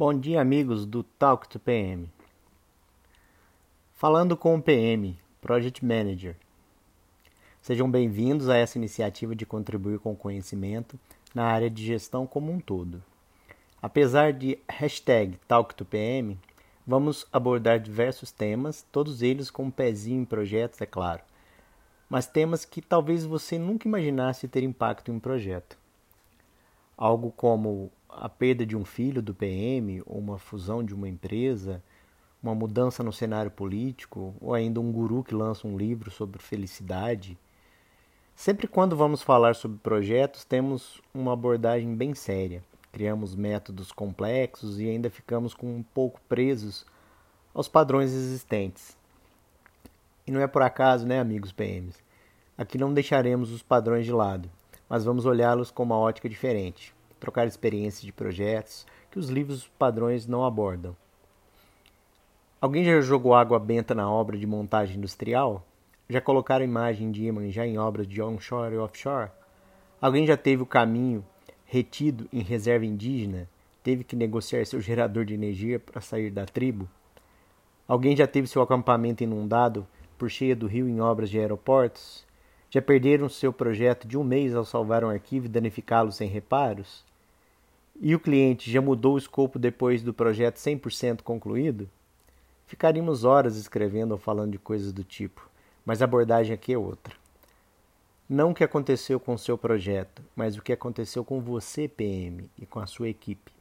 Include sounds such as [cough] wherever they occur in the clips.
Bom dia, amigos do Talk to PM. Falando com o PM, Project Manager. Sejam bem-vindos a essa iniciativa de contribuir com conhecimento na área de gestão como um todo. Apesar de hashtag TalkToPM, vamos abordar diversos temas, todos eles com um pezinho em projetos, é claro, mas temas que talvez você nunca imaginasse ter impacto em um projeto. Algo como a perda de um filho do PM, ou uma fusão de uma empresa, uma mudança no cenário político, ou ainda um guru que lança um livro sobre felicidade. Sempre quando vamos falar sobre projetos, temos uma abordagem bem séria. Criamos métodos complexos e ainda ficamos com um pouco presos aos padrões existentes. E não é por acaso, né, amigos PMs? Aqui não deixaremos os padrões de lado, mas vamos olhá-los com uma ótica diferente trocar experiências de projetos que os livros padrões não abordam. Alguém já jogou água benta na obra de montagem industrial? Já colocaram imagem de já em obras de onshore e offshore? Alguém já teve o caminho retido em reserva indígena? Teve que negociar seu gerador de energia para sair da tribo? Alguém já teve seu acampamento inundado por cheia do rio em obras de aeroportos? Já perderam seu projeto de um mês ao salvar um arquivo e danificá-lo sem reparos? E o cliente já mudou o escopo depois do projeto 100% concluído, ficaríamos horas escrevendo ou falando de coisas do tipo, mas a abordagem aqui é outra. Não o que aconteceu com o seu projeto, mas o que aconteceu com você, PM, e com a sua equipe.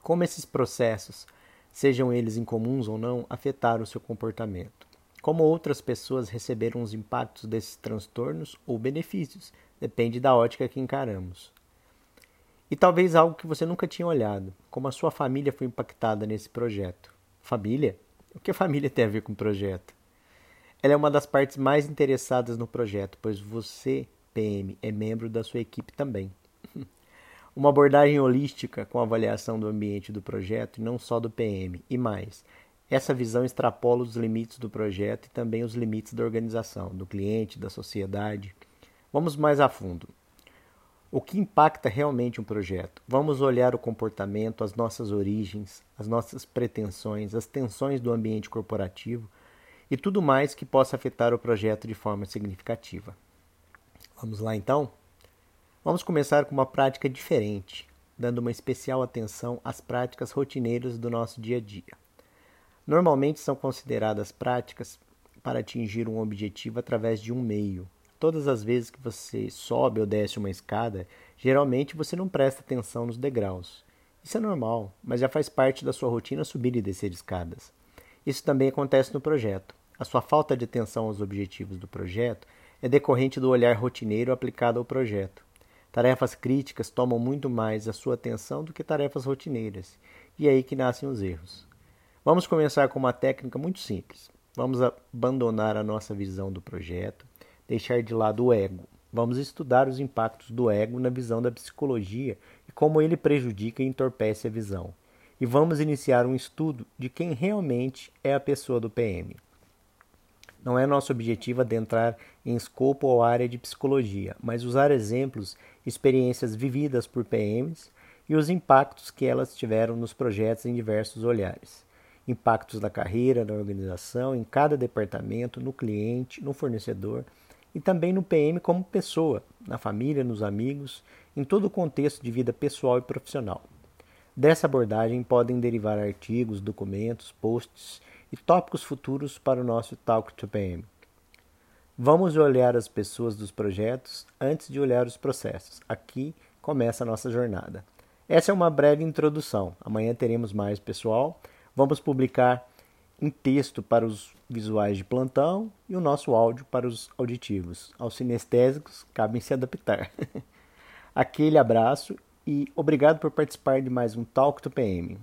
Como esses processos, sejam eles incomuns ou não, afetaram o seu comportamento. Como outras pessoas receberam os impactos desses transtornos ou benefícios, depende da ótica que encaramos. E talvez algo que você nunca tinha olhado, como a sua família foi impactada nesse projeto. Família? O que a família tem a ver com o projeto? Ela é uma das partes mais interessadas no projeto, pois você, PM, é membro da sua equipe também. [laughs] Uma abordagem holística com avaliação do ambiente do projeto e não só do PM. E mais, essa visão extrapola os limites do projeto e também os limites da organização, do cliente, da sociedade. Vamos mais a fundo. O que impacta realmente um projeto? Vamos olhar o comportamento, as nossas origens, as nossas pretensões, as tensões do ambiente corporativo e tudo mais que possa afetar o projeto de forma significativa. Vamos lá então? Vamos começar com uma prática diferente, dando uma especial atenção às práticas rotineiras do nosso dia a dia. Normalmente são consideradas práticas para atingir um objetivo através de um meio, Todas as vezes que você sobe ou desce uma escada, geralmente você não presta atenção nos degraus. Isso é normal, mas já faz parte da sua rotina subir e descer escadas. Isso também acontece no projeto. A sua falta de atenção aos objetivos do projeto é decorrente do olhar rotineiro aplicado ao projeto. Tarefas críticas tomam muito mais a sua atenção do que tarefas rotineiras, e é aí que nascem os erros. Vamos começar com uma técnica muito simples. Vamos abandonar a nossa visão do projeto, deixar de lado o ego. Vamos estudar os impactos do ego na visão da psicologia e como ele prejudica e entorpece a visão. E vamos iniciar um estudo de quem realmente é a pessoa do PM. Não é nosso objetivo adentrar em escopo ou área de psicologia, mas usar exemplos, experiências vividas por PMs e os impactos que elas tiveram nos projetos em diversos olhares. Impactos da carreira, na organização, em cada departamento, no cliente, no fornecedor e também no PM como pessoa, na família, nos amigos, em todo o contexto de vida pessoal e profissional. Dessa abordagem podem derivar artigos, documentos, posts e tópicos futuros para o nosso Talk to PM. Vamos olhar as pessoas dos projetos antes de olhar os processos. Aqui começa a nossa jornada. Essa é uma breve introdução. Amanhã teremos mais pessoal. Vamos publicar em texto para os visuais de plantão e o nosso áudio para os auditivos. Aos sinestésicos, cabem se adaptar. [laughs] Aquele abraço e obrigado por participar de mais um Talk to PM.